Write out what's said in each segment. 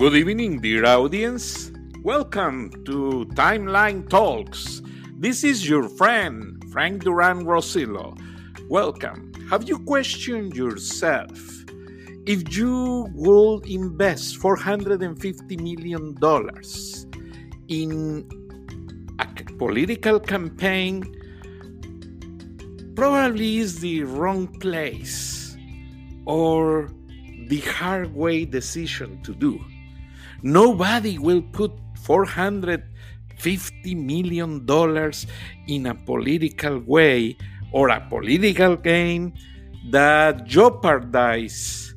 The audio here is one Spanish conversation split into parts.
Good evening, dear audience. Welcome to Timeline Talks. This is your friend, Frank Duran Rosillo. Welcome. Have you questioned yourself if you would invest $450 million in a political campaign? Probably is the wrong place or the hard way decision to do. Nobody will put 450 million dollars in a political way or a political game that jeopardize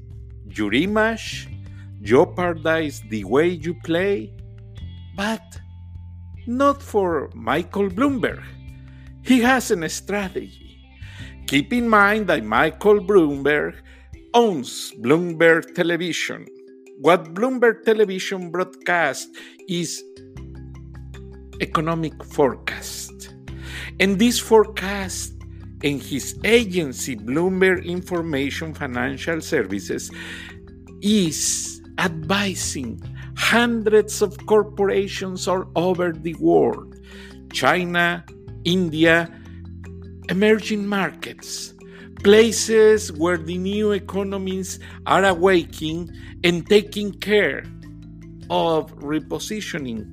your image, jeopardize the way you play, but not for Michael Bloomberg. He has a strategy. Keep in mind that Michael Bloomberg owns Bloomberg Television. What Bloomberg Television broadcasts is economic forecast. And this forecast and his agency, Bloomberg Information Financial Services, is advising hundreds of corporations all over the world China, India, emerging markets places where the new economies are awaking and taking care of repositioning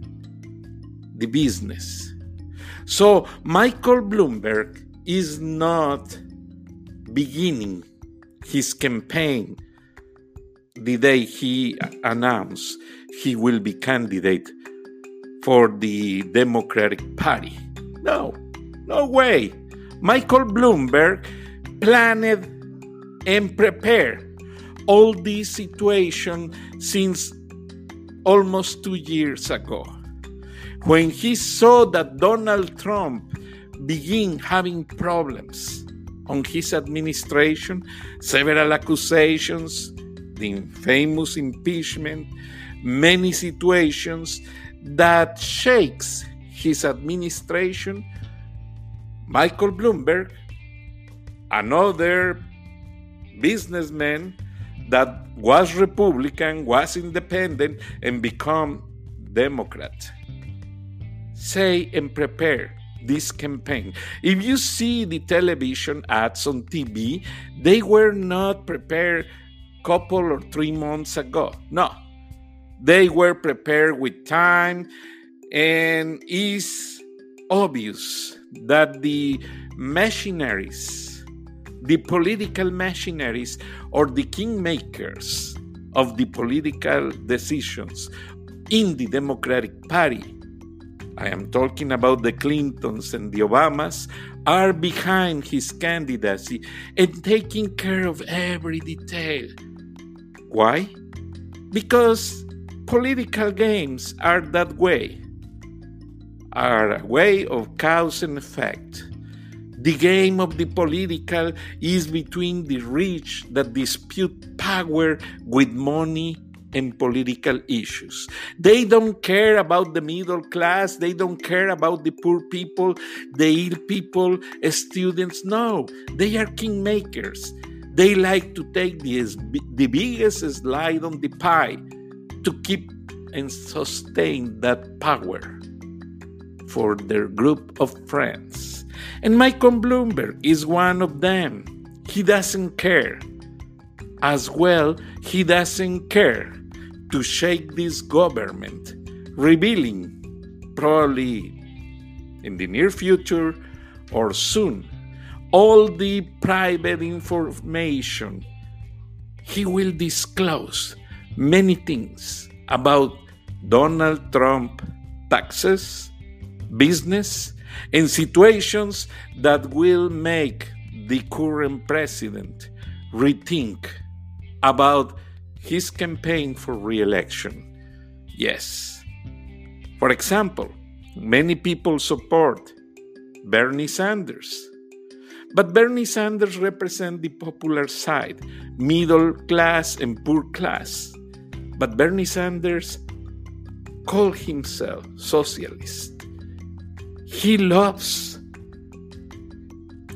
the business. So, Michael Bloomberg is not beginning his campaign the day he announced he will be candidate for the Democratic Party. No, no way. Michael Bloomberg planned and prepared all this situation since almost two years ago. When he saw that Donald Trump began having problems on his administration, several accusations, the infamous impeachment, many situations that shakes his administration, Michael Bloomberg another businessman that was Republican, was independent, and become Democrat. Say and prepare this campaign. If you see the television ads on TV, they were not prepared couple or three months ago. No, they were prepared with time, and it's obvious that the machineries the political machineries or the kingmakers of the political decisions in the Democratic Party, I am talking about the Clintons and the Obamas, are behind his candidacy and taking care of every detail. Why? Because political games are that way, are a way of cause and effect. The game of the political is between the rich that dispute power with money and political issues. They don't care about the middle class, they don't care about the poor people, the ill people, students. No, they are kingmakers. They like to take the, the biggest slide on the pie to keep and sustain that power for their group of friends. And Michael Bloomberg is one of them. He doesn't care. As well, he doesn't care to shake this government, revealing probably in the near future or soon all the private information. He will disclose many things about Donald Trump taxes, business, in situations that will make the current president rethink about his campaign for re election. Yes. For example, many people support Bernie Sanders. But Bernie Sanders represents the popular side, middle class and poor class. But Bernie Sanders called himself socialist. He loves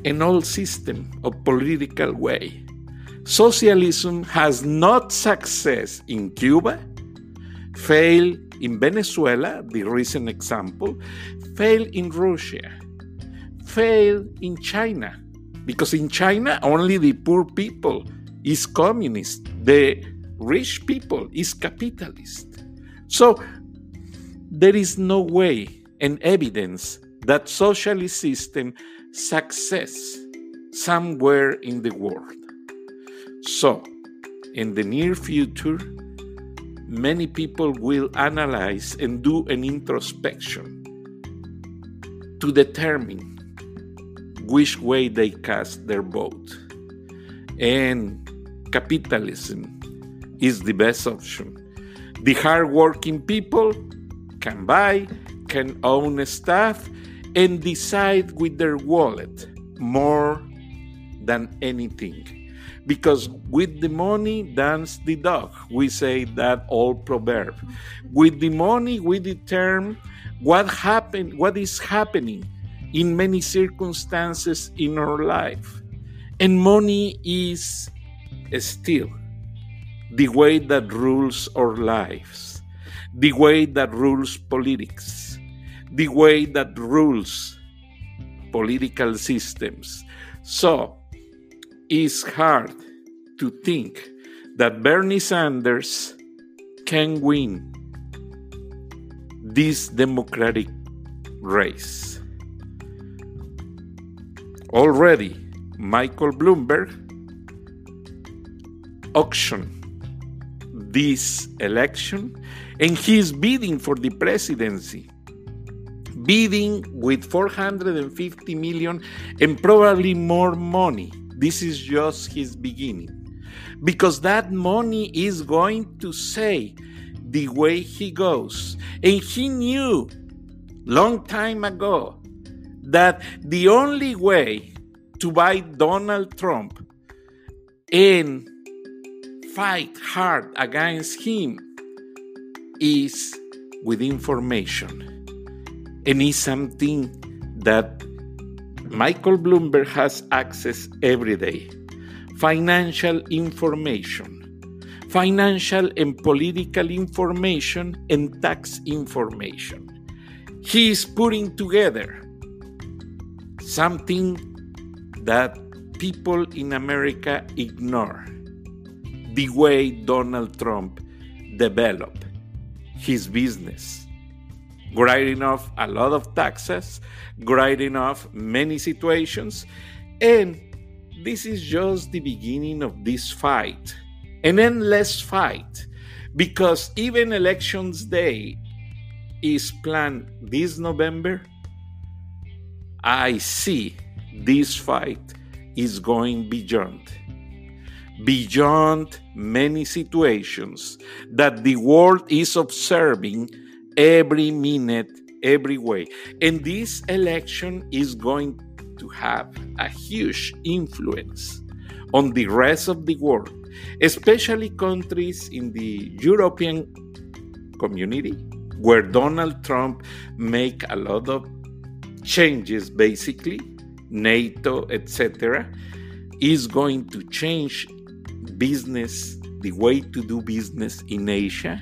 an old system of political way. Socialism has not success in Cuba, failed in Venezuela, the recent example, failed in Russia, failed in China, because in China only the poor people is communist, the rich people is capitalist. So there is no way and evidence that socialist system success somewhere in the world. So, in the near future, many people will analyze and do an introspection to determine which way they cast their vote. And capitalism is the best option. The hardworking people can buy, can own stuff, and decide with their wallet more than anything. Because with the money dance the dog we say that old proverb. With the money we determine what happened what is happening in many circumstances in our life. And money is still the way that rules our lives the way that rules politics the way that rules political systems so it's hard to think that Bernie Sanders can win this democratic race. Already, Michael Bloomberg auctioned this election and he's bidding for the presidency bidding with 450 million and probably more money. This is just his beginning. Because that money is going to say the way he goes. And he knew long time ago that the only way to buy Donald Trump and fight hard against him is with information and is something that Michael Bloomberg has access every day. Financial information, financial and political information, and tax information. He is putting together something that people in America ignore the way Donald Trump developed his business writing off a lot of taxes, writing off many situations, and this is just the beginning of this fight, an endless fight, because even elections day is planned this November. I see this fight is going beyond beyond many situations that the world is observing every minute, every way. And this election is going to have a huge influence on the rest of the world, especially countries in the European community where Donald Trump make a lot of changes basically NATO etc is going to change business the way to do business in Asia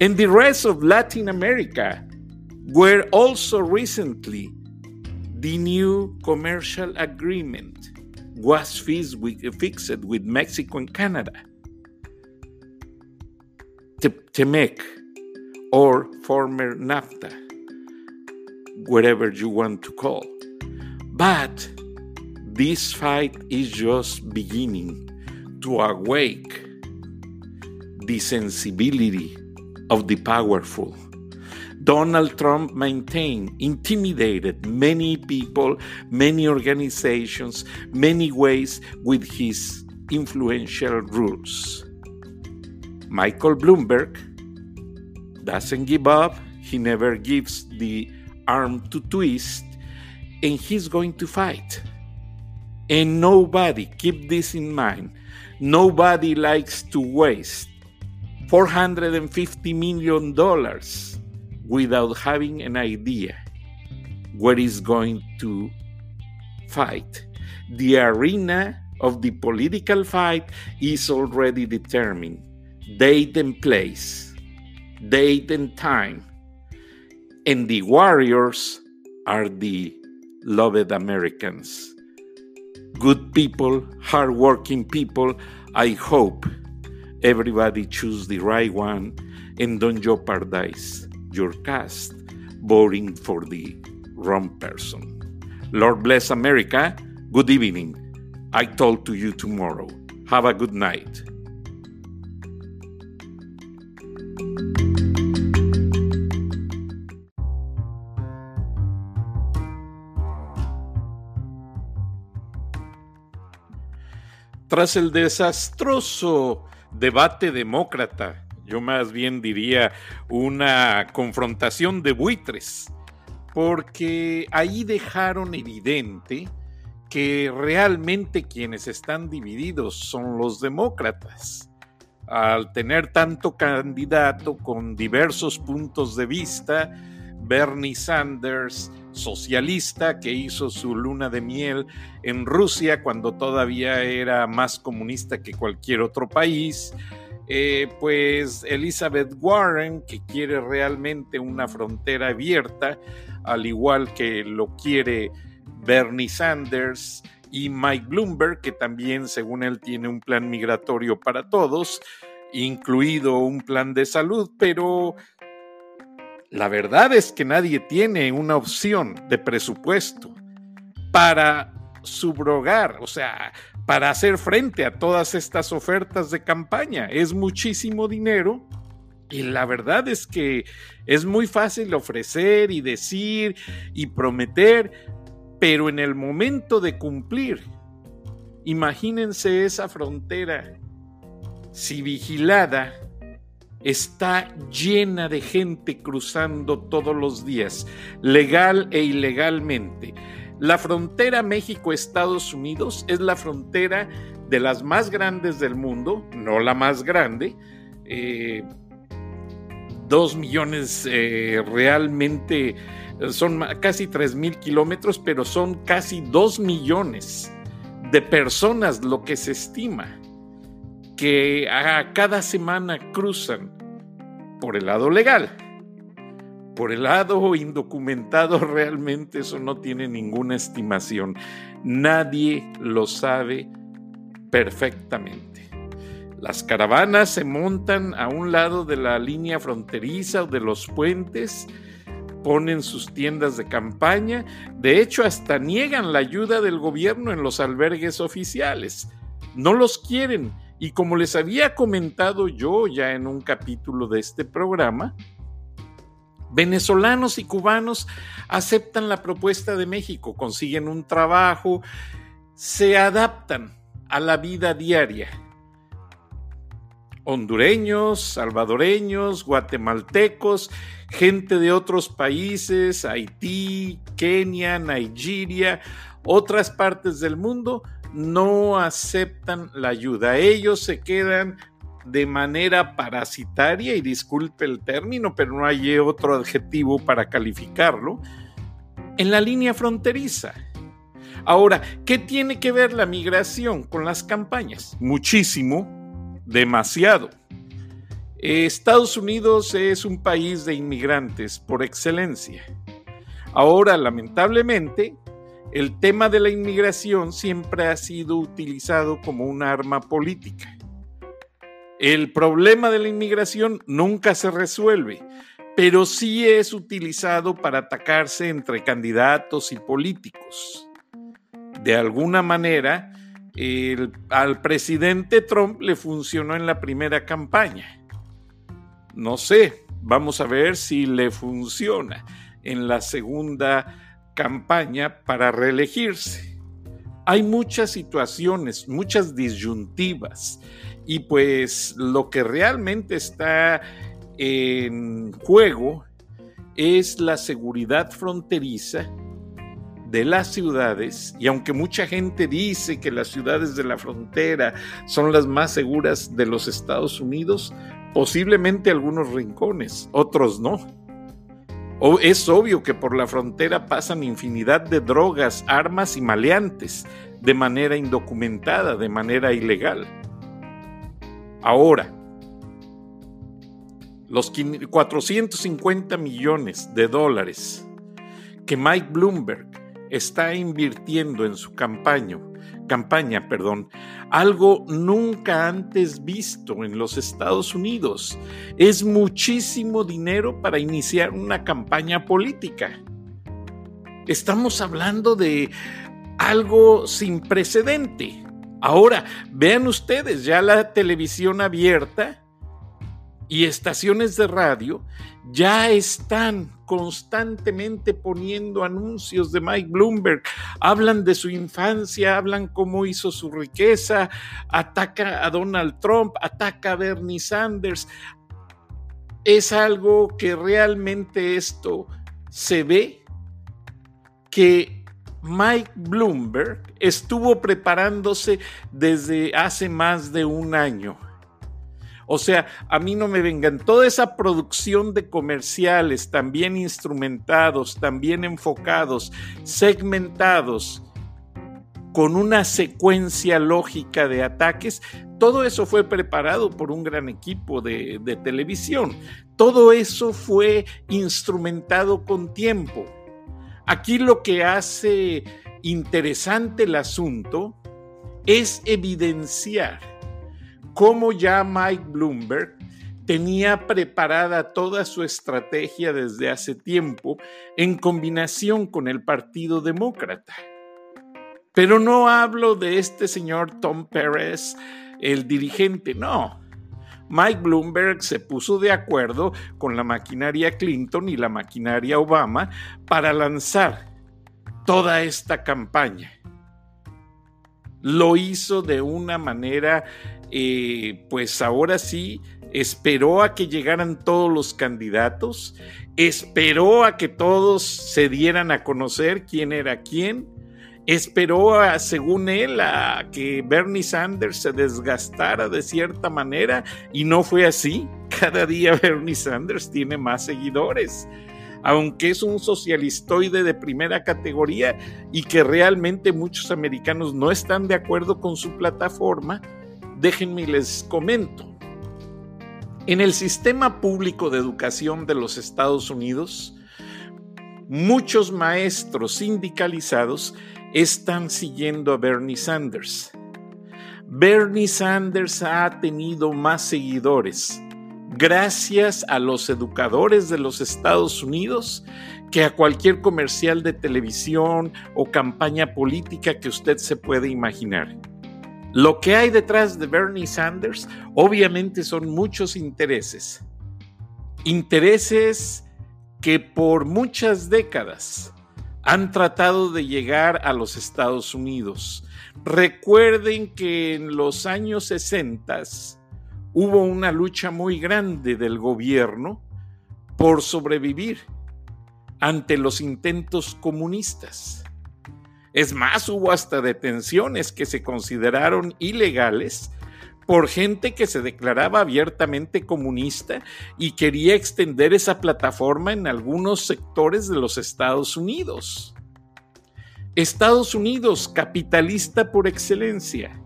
and the rest of Latin America, where also recently the new commercial agreement was fixed with Mexico and Canada. TEMEC or former NAFTA, whatever you want to call. But this fight is just beginning to awake the sensibility of the powerful. Donald Trump maintained, intimidated many people, many organizations, many ways with his influential rules. Michael Bloomberg doesn't give up, he never gives the arm to twist, and he's going to fight. And nobody, keep this in mind, nobody likes to waste $450 million without having an idea where it's going to fight. The arena of the political fight is already determined, date and place. date and time. And the warriors are the loved Americans. Good people, hardworking people. I hope everybody choose the right one and don't jeopardize your cast voting for the wrong person. Lord bless America. Good evening. I talk to you tomorrow. Have a good night. Tras el desastroso debate demócrata, yo más bien diría una confrontación de buitres, porque ahí dejaron evidente que realmente quienes están divididos son los demócratas. Al tener tanto candidato con diversos puntos de vista, Bernie Sanders, socialista, que hizo su luna de miel en Rusia cuando todavía era más comunista que cualquier otro país, eh, pues Elizabeth Warren, que quiere realmente una frontera abierta, al igual que lo quiere Bernie Sanders y Mike Bloomberg, que también, según él, tiene un plan migratorio para todos, incluido un plan de salud, pero la verdad es que nadie tiene una opción de presupuesto para subrogar, o sea, para hacer frente a todas estas ofertas de campaña. Es muchísimo dinero y la verdad es que es muy fácil ofrecer y decir y prometer, pero en el momento de cumplir, imagínense esa frontera, si vigilada, está llena de gente cruzando todos los días, legal e ilegalmente. La frontera México-Estados Unidos es la frontera de las más grandes del mundo, no la más grande. Eh, dos millones eh, realmente son casi tres mil kilómetros, pero son casi dos millones de personas lo que se estima que a cada semana cruzan por el lado legal. Por el lado indocumentado realmente eso no tiene ninguna estimación. Nadie lo sabe perfectamente. Las caravanas se montan a un lado de la línea fronteriza o de los puentes, ponen sus tiendas de campaña, de hecho hasta niegan la ayuda del gobierno en los albergues oficiales. No los quieren y como les había comentado yo ya en un capítulo de este programa, venezolanos y cubanos aceptan la propuesta de México, consiguen un trabajo, se adaptan a la vida diaria. Hondureños, salvadoreños, guatemaltecos, gente de otros países, Haití, Kenia, Nigeria, otras partes del mundo, no aceptan la ayuda. Ellos se quedan de manera parasitaria, y disculpe el término, pero no hay otro adjetivo para calificarlo, en la línea fronteriza. Ahora, ¿qué tiene que ver la migración con las campañas? Muchísimo, demasiado. Estados Unidos es un país de inmigrantes por excelencia. Ahora, lamentablemente, el tema de la inmigración siempre ha sido utilizado como un arma política. El problema de la inmigración nunca se resuelve, pero sí es utilizado para atacarse entre candidatos y políticos. De alguna manera, al presidente Trump le funcionó en la primera campaña. No sé, vamos a ver si le funciona en la segunda campaña para reelegirse. Hay muchas situaciones, muchas disyuntivas y pues lo que realmente está en juego es la seguridad fronteriza de las ciudades, y aunque mucha gente dice que las ciudades de la frontera son las más seguras de los Estados Unidos, posiblemente algunos rincones, otros no es obvio que por la frontera pasan infinidad de drogas, armas y maleantes de manera indocumentada, de manera ilegal. Ahora, los 450 millones de dólares que Mike Bloomberg está invirtiendo en su campaña, campaña, perdón, algo nunca antes visto en los Estados Unidos. Es muchísimo dinero para iniciar una campaña política. Estamos hablando de algo sin precedente. Ahora, vean ustedes, ya la televisión abierta y estaciones de radio ya están constantemente poniendo anuncios de Mike Bloomberg. Hablan de su infancia, hablan cómo hizo su riqueza, ataca a Donald Trump, ataca a Bernie Sanders. Es algo que realmente esto se ve que Mike Bloomberg estuvo preparándose desde hace más de un año o sea, a mí no me vengan. Toda esa producción de comerciales, también instrumentados, también enfocados, segmentados, con una secuencia lógica de ataques, todo eso fue preparado por un gran equipo de, de televisión. Todo eso fue instrumentado con tiempo. Aquí lo que hace interesante el asunto es evidenciar cómo ya Mike Bloomberg tenía preparada toda su estrategia desde hace tiempo en combinación con el Partido Demócrata. Pero no hablo de este señor Tom Perez, el dirigente, no. Mike Bloomberg se puso de acuerdo con la maquinaria Clinton y la maquinaria Obama para lanzar toda esta campaña. Lo hizo de una manera eh, pues ahora sí esperó a que llegaran todos los candidatos, esperó a que todos se dieran a conocer quién era quién, esperó, a, según él, a que Bernie Sanders se desgastara de cierta manera y no fue así. Cada día Bernie Sanders tiene más seguidores aunque es un socialistoide de primera categoría y que realmente muchos americanos no están de acuerdo con su plataforma, déjenme les comento. En el sistema público de educación de los Estados Unidos, muchos maestros sindicalizados están siguiendo a Bernie Sanders. Bernie Sanders ha tenido más seguidores gracias a los educadores de los Estados Unidos que a cualquier comercial de televisión o campaña política que usted se puede imaginar. Lo que hay detrás de Bernie Sanders obviamente son muchos intereses. Intereses que por muchas décadas han tratado de llegar a los Estados Unidos. Recuerden que en los años 60 hubo una lucha muy grande del gobierno por sobrevivir ante los intentos comunistas. Es más, hubo hasta detenciones que se consideraron ilegales por gente que se declaraba abiertamente comunista y quería extender esa plataforma en algunos sectores de los Estados Unidos. Estados Unidos, capitalista por excelencia.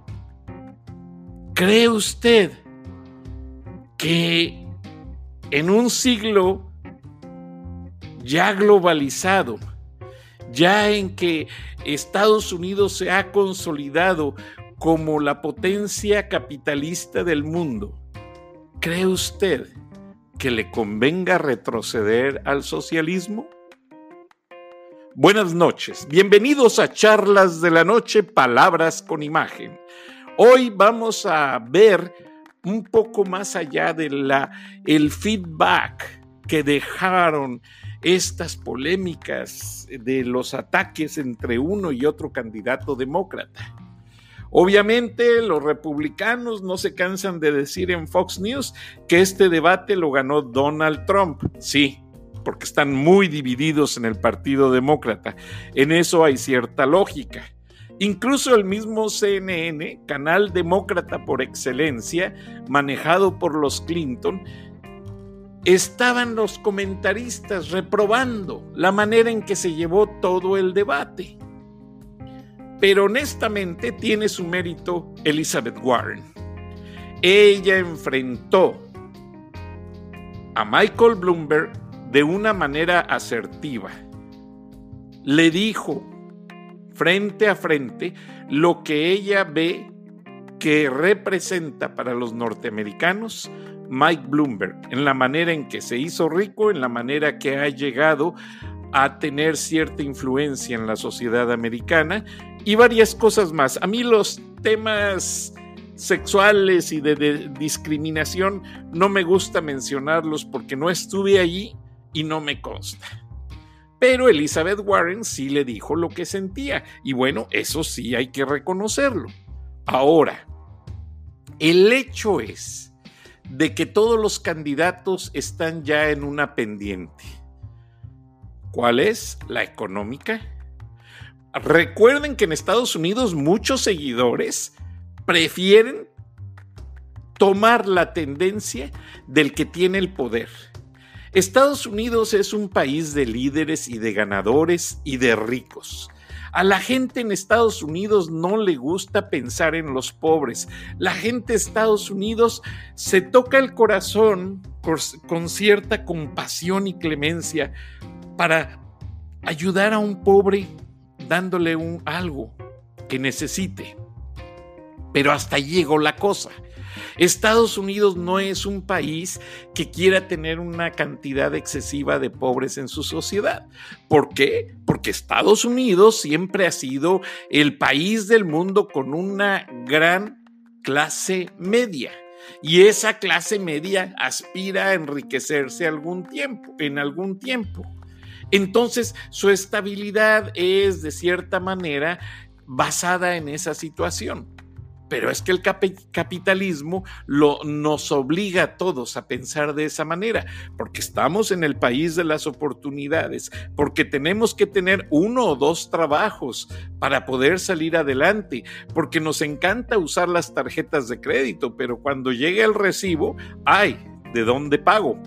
¿Cree usted que en un siglo ya globalizado, ya en que Estados Unidos se ha consolidado como la potencia capitalista del mundo, ¿cree usted que le convenga retroceder al socialismo? Buenas noches, bienvenidos a Charlas de la Noche, Palabras con Imagen. Hoy vamos a ver un poco más allá de la el feedback que dejaron estas polémicas de los ataques entre uno y otro candidato demócrata. Obviamente los republicanos no se cansan de decir en Fox News que este debate lo ganó Donald Trump. Sí, porque están muy divididos en el Partido Demócrata. En eso hay cierta lógica. Incluso el mismo CNN, canal demócrata por excelencia, manejado por los Clinton, estaban los comentaristas reprobando la manera en que se llevó todo el debate. Pero honestamente tiene su mérito Elizabeth Warren. Ella enfrentó a Michael Bloomberg de una manera asertiva. Le dijo frente a frente lo que ella ve que representa para los norteamericanos Mike Bloomberg, en la manera en que se hizo rico, en la manera que ha llegado a tener cierta influencia en la sociedad americana y varias cosas más. A mí los temas sexuales y de, discriminación no me gusta mencionarlos porque no estuve allí y no me consta. Pero Elizabeth Warren sí le dijo lo que sentía y bueno, eso sí hay que reconocerlo. Ahora, el hecho es de que todos los candidatos están ya en una pendiente. ¿Cuál es? La económica. Recuerden que en Estados Unidos muchos seguidores prefieren tomar la tendencia del que tiene el poder. Estados Unidos es un país de líderes y de ganadores y de ricos. A la gente en Estados Unidos no le gusta pensar en los pobres. La gente de Estados Unidos se toca el corazón con cierta compasión y clemencia para ayudar a un pobre dándole algo que necesite. Pero hasta llegó la cosa. Estados Unidos no es un país que quiera tener una cantidad excesiva de pobres en su sociedad. ¿Por qué? Porque Estados Unidos siempre ha sido el país del mundo con una gran clase media. Y esa clase media aspira a enriquecerse algún tiempo, en algún tiempo. Entonces, su estabilidad es de cierta manera basada en esa situación. Pero es que el capitalismo lo, nos obliga a todos a pensar de esa manera, porque estamos en el país de las oportunidades, porque tenemos que tener uno o dos trabajos para poder salir adelante, porque nos encanta usar las tarjetas de crédito, pero cuando llegue el recibo, ay, ¿de dónde pago?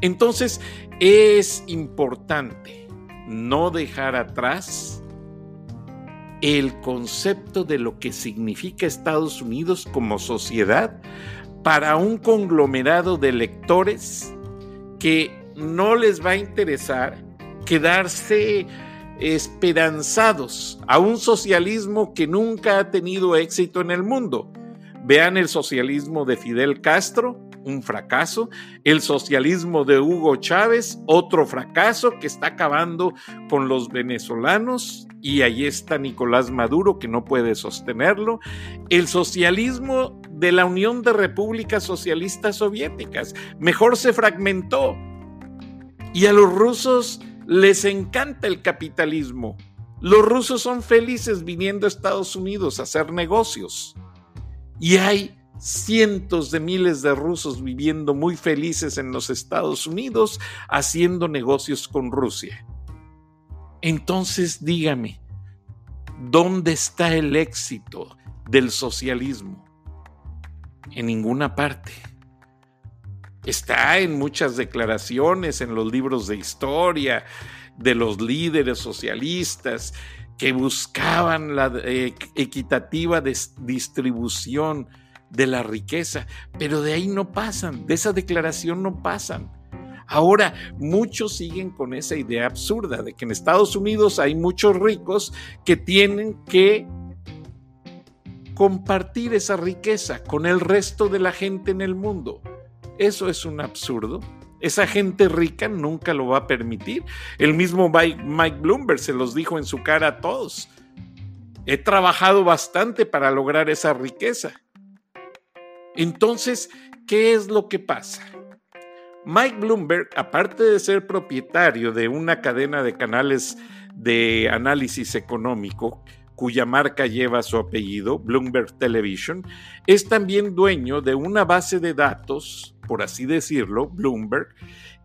Entonces es importante no dejar atrás el concepto de lo que significa Estados Unidos como sociedad para un conglomerado de lectores que no les va a interesar quedarse esperanzados a un socialismo que nunca ha tenido éxito en el mundo. Vean el socialismo de Fidel Castro, un fracaso, el socialismo de Hugo Chávez, otro fracaso que está acabando con los venezolanos, y ahí está Nicolás Maduro que no puede sostenerlo, el socialismo de la Unión de Repúblicas Socialistas Soviéticas, mejor se fragmentó, y a los rusos les encanta el capitalismo. Los rusos son felices viniendo a Estados Unidos a hacer negocios. Y hay cientos de miles de rusos viviendo muy felices en los Estados Unidos haciendo negocios con Rusia. Entonces dígame, ¿dónde está el éxito del socialismo? En ninguna parte. Está en muchas declaraciones, en los libros de historia de los líderes socialistas que buscaban la eh, equitativa distribución de la riqueza, pero de ahí no pasan, de esa declaración no pasan. Ahora, muchos siguen con esa idea absurda de que en Estados Unidos hay muchos ricos que tienen que compartir esa riqueza con el resto de la gente en el mundo. Eso es un absurdo. Esa gente rica nunca lo va a permitir. El mismo Mike Bloomberg se los dijo en su cara a todos. He trabajado bastante para lograr esa riqueza. Entonces, ¿qué es lo que pasa? Mike Bloomberg, aparte de ser propietario de una cadena de canales de análisis económico, cuya marca lleva su apellido, Bloomberg Television, es también dueño de una base de datos, por así decirlo, Bloomberg,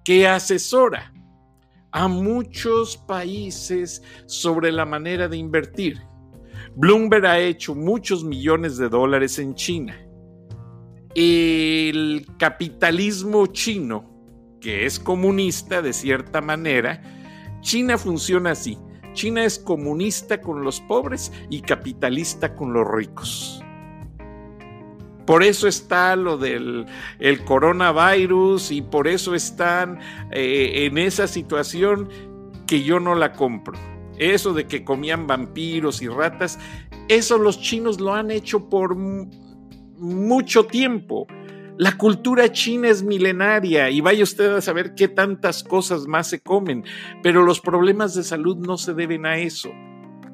que asesora a muchos países sobre la manera de invertir. Bloomberg ha hecho muchos millones de dólares en China el capitalismo chino, que es comunista de cierta manera, China funciona así. China es comunista con los pobres y capitalista con los ricos. Por eso está lo del el coronavirus y por eso están eh, en esa situación que yo no la compro. Eso de que comían vampiros y ratas, eso los chinos lo han hecho por mucho tiempo. La cultura china es milenaria y vaya usted a saber qué tantas cosas más se comen, pero los problemas de salud no se deben a eso.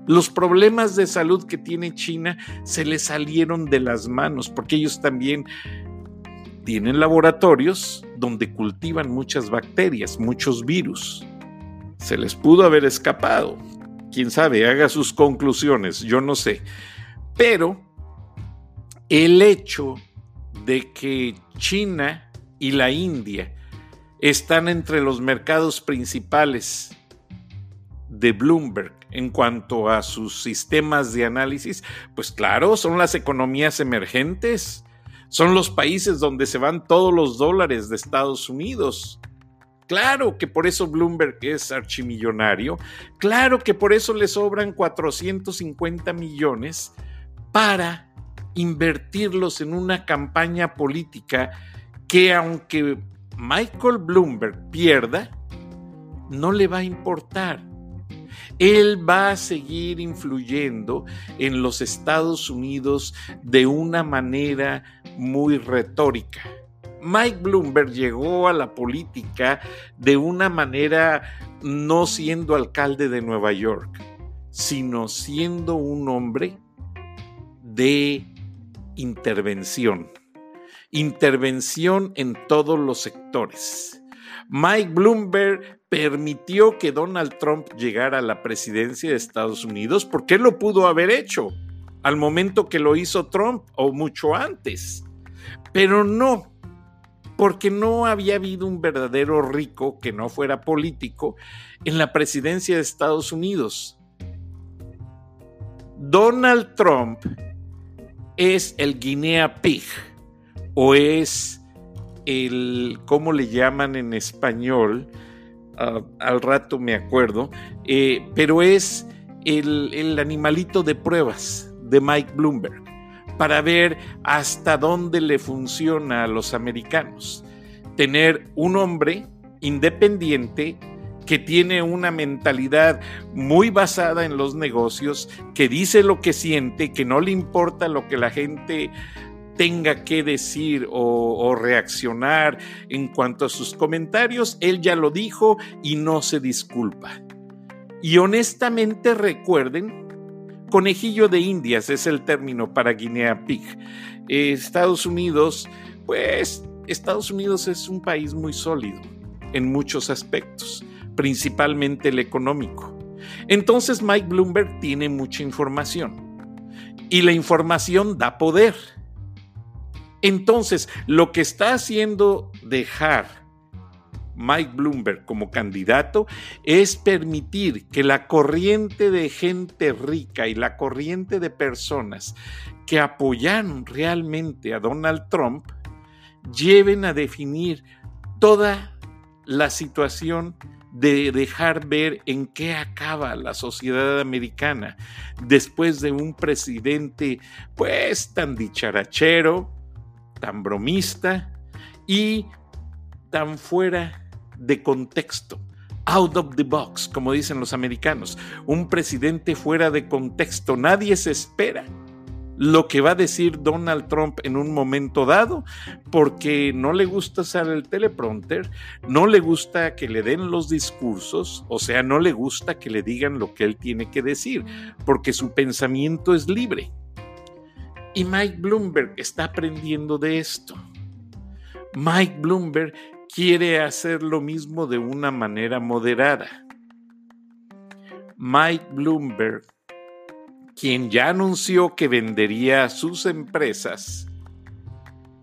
Los problemas de salud que tiene China se le salieron de las manos porque ellos también tienen laboratorios donde cultivan muchas bacterias, muchos virus. Se les pudo haber escapado. Quién sabe, haga sus conclusiones, yo no sé. Pero el hecho de que China y la India están entre los mercados principales de Bloomberg en cuanto a sus sistemas de análisis, pues claro, son las economías emergentes, son los países donde se van todos los dólares de Estados Unidos. Claro que por eso Bloomberg es archimillonario, claro que por eso le sobran 450 millones para invertirlos en una campaña política que aunque Michael Bloomberg pierda, no le va a importar. Él va a seguir influyendo en los Estados Unidos de una manera muy retórica. Mike Bloomberg llegó a la política de una manera no siendo alcalde de Nueva York, sino siendo un hombre de intervención. Intervención en todos los sectores. Mike Bloomberg permitió que Donald Trump llegara a la presidencia de Estados Unidos porque él lo pudo haber hecho al momento que lo hizo Trump o mucho antes. Pero no, porque no había habido un verdadero rico que no fuera político en la presidencia de Estados Unidos. Donald Trump es el Guinea Pig o es el, ¿cómo le llaman en español? Ah, al rato me acuerdo, eh, pero es el, el animalito de pruebas de Mike Bloomberg para ver hasta dónde le funciona a los americanos. Tener un hombre independiente que tiene una mentalidad muy basada en los negocios, que dice lo que siente, que no le importa lo que la gente tenga que decir o, reaccionar en cuanto a sus comentarios, él ya lo dijo y no se disculpa. Y honestamente recuerden, conejillo de indias es el término para Guinea Pig. Estados Unidos, pues Estados Unidos es un país muy sólido en muchos aspectos principalmente el económico. Entonces Mike Bloomberg tiene mucha información y la información da poder. Entonces, lo que está haciendo dejar Mike Bloomberg como candidato es permitir que la corriente de gente rica y la corriente de personas que apoyaron realmente a Donald Trump lleven a definir toda la situación de dejar ver en qué acaba la sociedad americana después de un presidente pues tan dicharachero, tan bromista y tan fuera de contexto. Out of the box, como dicen los americanos. Un presidente fuera de contexto. Nadie se espera lo que va a decir Donald Trump en un momento dado, porque no le gusta usar el teleprompter, no le gusta que le den los discursos, o sea, no le gusta que le digan lo que él tiene que decir, porque su pensamiento es libre. Y Mike Bloomberg está aprendiendo de esto. Mike Bloomberg quiere hacer lo mismo de una manera moderada. Mike Bloomberg quien ya anunció que vendería sus empresas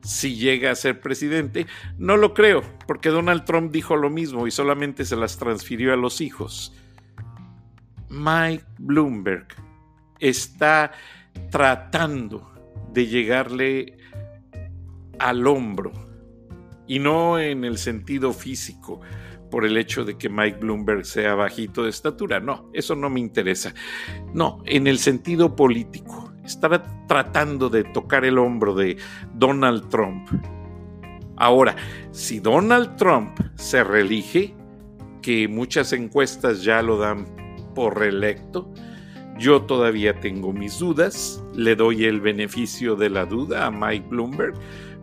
si llega a ser presidente, no lo creo, porque Donald Trump dijo lo mismo y solamente se las transfirió a los hijos. Mike Bloomberg está tratando de llegarle al hombro y no en el sentido físico, por el hecho de que Mike Bloomberg sea bajito de estatura. No, eso no me interesa. No, en el sentido político. estaba tratando de tocar el hombro de Donald Trump. Ahora, si Donald Trump se reelige, que muchas encuestas ya lo dan por reelecto, yo todavía tengo mis dudas, le doy el beneficio de la duda a Mike Bloomberg,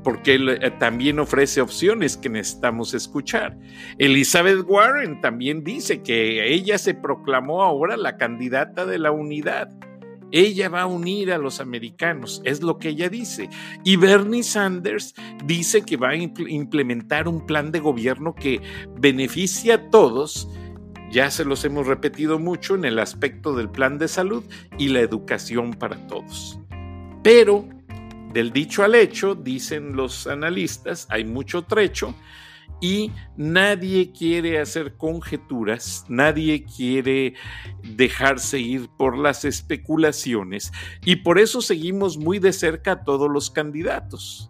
porque él eh, también ofrece opciones que necesitamos escuchar. Elizabeth Warren también dice que ella se proclamó ahora la candidata de la unidad. Ella va a unir a los americanos, es lo que ella dice. Y Bernie Sanders dice que va a implementar un plan de gobierno que beneficie a todos ya se los hemos repetido mucho en el aspecto del plan de salud y la educación para todos. Pero del dicho al hecho, dicen los analistas, hay mucho trecho y nadie quiere hacer conjeturas, nadie quiere dejarse ir por las especulaciones y por eso seguimos muy de cerca a todos los candidatos.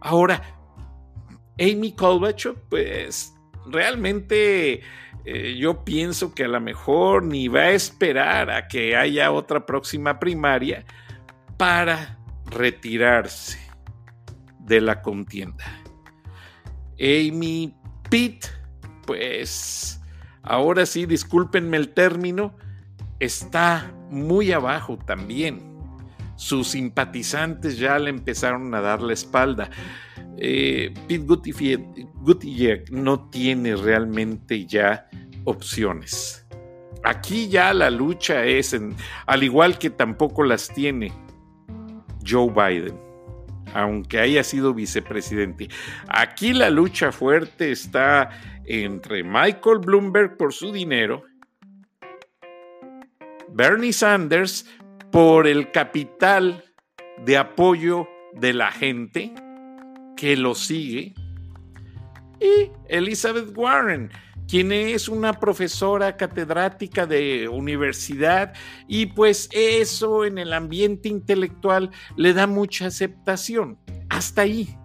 Ahora, Amy Colbachov, pues realmente eh, yo pienso que a lo mejor ni va a esperar a que haya otra próxima primaria para retirarse de la contienda. Amy Pitt, pues ahora sí, discúlpenme el término, está muy abajo también. Sus simpatizantes ya le empezaron a dar la espalda. Eh, Pete no tiene realmente ya opciones. Aquí ya la lucha es, al igual que tampoco las tiene Joe Biden, aunque haya sido vicepresidente. Aquí la lucha fuerte está entre Michael Bloomberg por su dinero, Bernie Sanders por el capital de apoyo de la gente, que lo sigue, y Elizabeth Warren, quien es una profesora catedrática de universidad y pues eso en el ambiente intelectual le da mucha aceptación. Hasta ahí.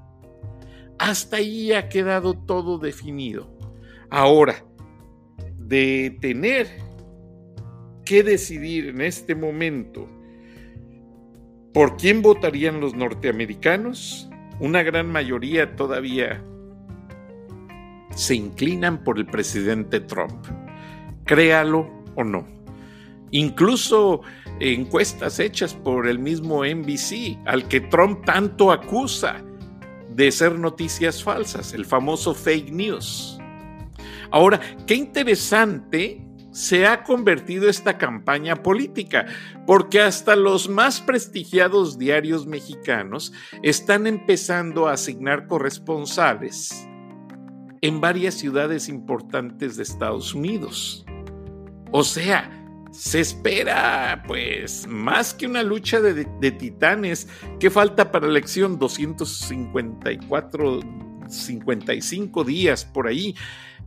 Hasta ahí ha quedado todo definido. Ahora, de tener que decidir en este momento por quién votarían los norteamericanos, una gran mayoría todavía se inclinan por el presidente Trump. Créalo o no. Incluso encuestas hechas por el mismo NBC, al que Trump tanto acusa de ser noticias falsas, el famoso fake news. Ahora, qué interesante se ha convertido esta campaña política, porque hasta los más prestigiados diarios mexicanos están empezando a asignar corresponsales en varias ciudades importantes de Estados Unidos. O sea, se espera, pues, más que una lucha de, titanes. ¿Qué falta para la elección? 254, 55 días por ahí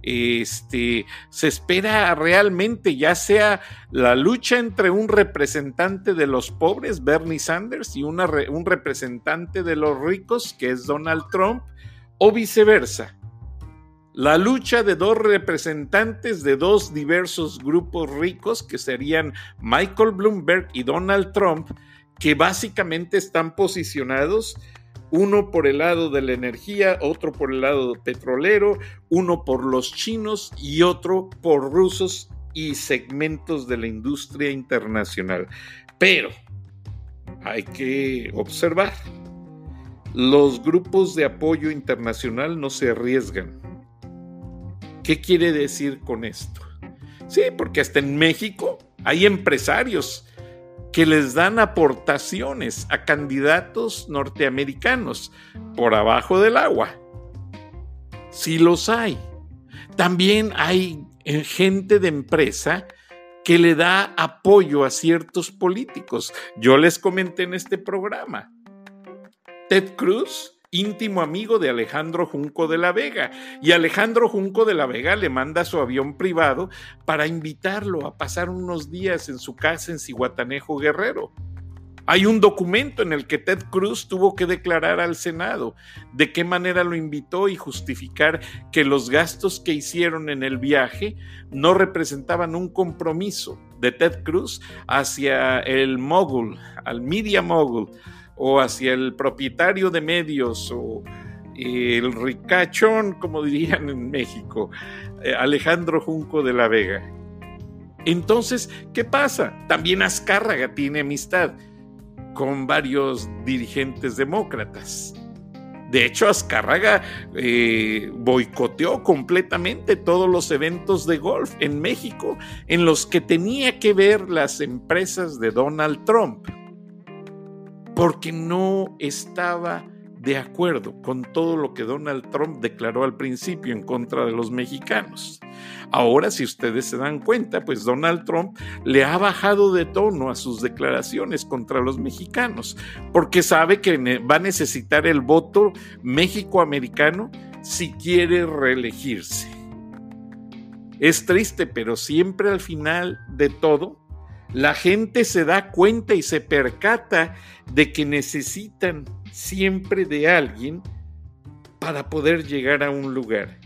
este, se espera realmente ya sea la lucha entre un representante de los pobres, Bernie Sanders, y un representante de los ricos, que es Donald Trump, o viceversa. La lucha de dos representantes de dos diversos grupos ricos, que serían Michael Bloomberg y Donald Trump, que básicamente están posicionados uno por el lado de la energía, otro por el lado petrolero, uno por los chinos y otro por rusos y segmentos de la industria internacional. Pero hay que observar, los grupos de apoyo internacional no se arriesgan. ¿Qué quiere decir con esto? Sí, porque hasta en México hay empresarios que les dan aportaciones a candidatos norteamericanos por abajo del agua. Sí los hay. También hay eh, gente de empresa que le da apoyo a ciertos políticos. Yo les comenté en este programa. Ted Cruz íntimo amigo de Alejandro Junco de la Vega. Y Alejandro Junco de la Vega le manda su avión privado para invitarlo a pasar unos días en su casa en Cihuatanejo Guerrero. Hay un documento en el que Ted Cruz tuvo que declarar al Senado de qué manera lo invitó y justificar que los gastos que hicieron en el viaje no representaban un compromiso de Ted Cruz hacia el mogul, al media mogul, o hacia el propietario de medios, o el ricachón, como dirían en México, eh, Alejandro Junco de la Vega. Entonces, ¿qué pasa? También Azcárraga tiene amistad con varios dirigentes demócratas. De hecho, Azcárraga eh, boicoteó completamente todos los eventos de golf en México en los que tenía que ver las empresas de Donald Trump, porque no estaba de acuerdo con todo lo que Donald Trump declaró al principio en contra de los mexicanos. Ahora, si ustedes se dan cuenta, pues Donald Trump le ha bajado de tono a sus declaraciones contra los mexicanos, porque sabe que va a necesitar el voto méxico-americano si quiere reelegirse. Es triste, pero siempre al final de todo, la gente se da cuenta y se percata de que necesitan siempre de alguien para poder llegar a un lugar.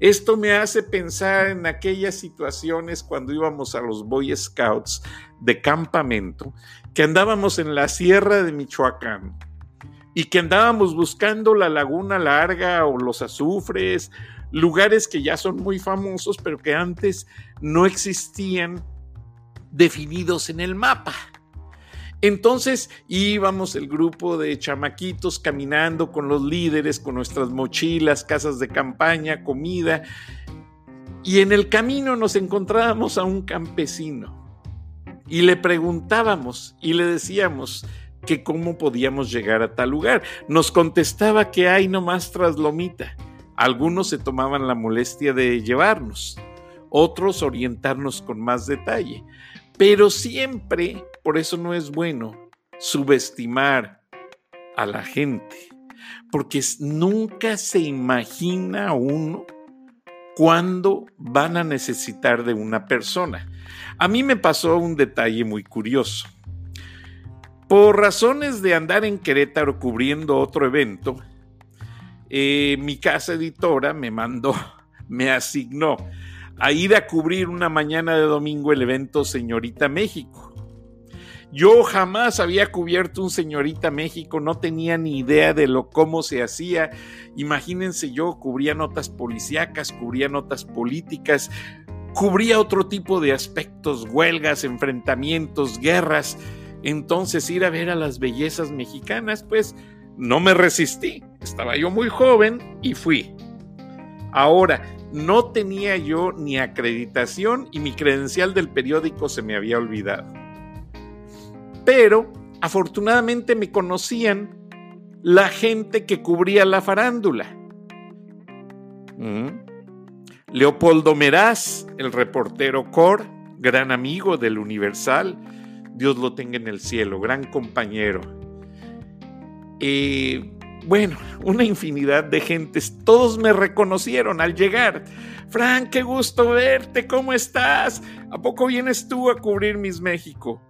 Esto me hace pensar en aquellas situaciones cuando íbamos a los Boy Scouts de campamento, que andábamos en la sierra de Michoacán y que andábamos buscando la laguna larga o los azufres, lugares que ya son muy famosos, pero que antes no existían definidos en el mapa. Entonces íbamos el grupo de chamaquitos caminando con los líderes, con nuestras mochilas, casas de campaña, comida, y en el camino nos encontrábamos a un campesino y le preguntábamos y le decíamos que cómo podíamos llegar a tal lugar. Nos contestaba que hay nomás traslomita. Algunos se tomaban la molestia de llevarnos, otros orientarnos con más detalle. Pero siempre, por eso no es bueno subestimar a la gente, porque nunca se imagina uno cuándo van a necesitar de una persona. A mí me pasó un detalle muy curioso. Por razones de andar en Querétaro cubriendo otro evento, eh, mi casa editora me mandó, me asignó a ir a cubrir una mañana de domingo el evento Señorita México. Yo jamás había cubierto un Señorita México, no tenía ni idea de lo cómo se hacía. Imagínense, yo cubría notas policíacas, cubría notas políticas, cubría otro tipo de aspectos, huelgas, enfrentamientos, guerras. Entonces ir a ver a las bellezas mexicanas, pues no me resistí. Estaba yo muy joven y fui. Ahora, no tenía yo ni acreditación y mi credencial del periódico se me había olvidado. Pero afortunadamente me conocían la gente que cubría la farándula. Mm. Leopoldo Meraz, el reportero Cor, gran amigo del Universal, Dios lo tenga en el cielo, gran compañero. Eh, bueno, una infinidad de gentes, todos me reconocieron al llegar. Frank, qué gusto verte, ¿cómo estás? ¿A poco vienes tú a cubrir Miss México?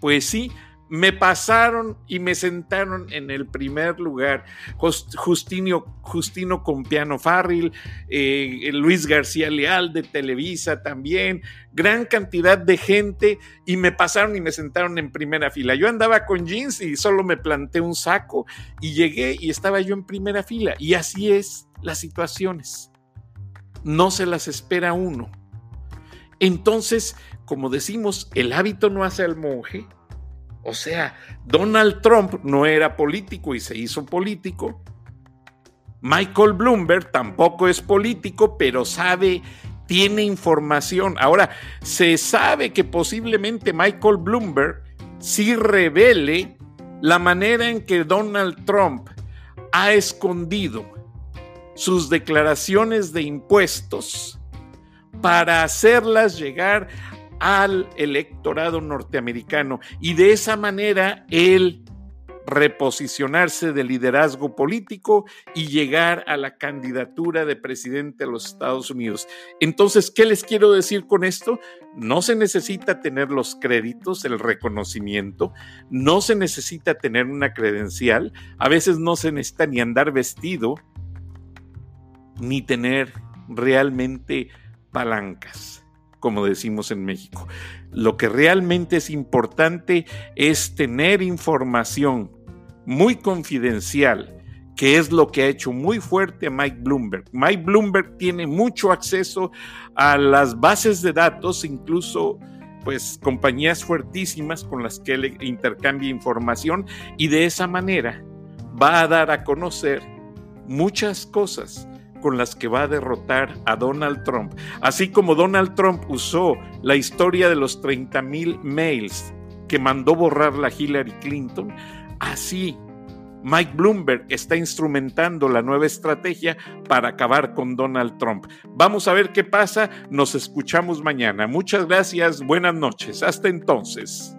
Pues sí, me pasaron y me sentaron en el primer lugar. Justino, Justino Compiano Farril, eh, Luis García Leal de Televisa también, gran cantidad de gente y me pasaron y me sentaron en primera fila. Yo andaba con jeans y solo me planté un saco y llegué y estaba yo en primera fila. Y así es las situaciones. No se las espera uno. Entonces, como decimos, el hábito no hace al monje o sea, Donald Trump no era político y se hizo político. Michael Bloomberg tampoco es político, pero sabe, tiene información. Ahora, se sabe que posiblemente Michael Bloomberg sí revele la manera en que Donald Trump ha escondido sus declaraciones de impuestos para hacerlas llegar al electorado norteamericano y de esa manera él reposicionarse de liderazgo político y llegar a la candidatura de presidente de los Estados Unidos. Entonces, ¿qué les quiero decir con esto? No se necesita tener los créditos, el reconocimiento, no se necesita tener una credencial, a veces no se necesita ni andar vestido, ni tener realmente palancas, como decimos en México. Lo que realmente es importante es tener información muy confidencial, que es lo que ha hecho muy fuerte a Mike Bloomberg. Mike Bloomberg tiene mucho acceso a las bases de datos, incluso pues compañías fuertísimas con las que él intercambia información y de esa manera va a dar a conocer muchas cosas con las que va a derrotar a Donald Trump. Así como Donald Trump usó la historia de los 30 mil mails que mandó borrar la Hillary Clinton, así Mike Bloomberg está instrumentando la nueva estrategia para acabar con Donald Trump. Vamos a ver qué pasa, nos escuchamos mañana. Muchas gracias, buenas noches, hasta entonces.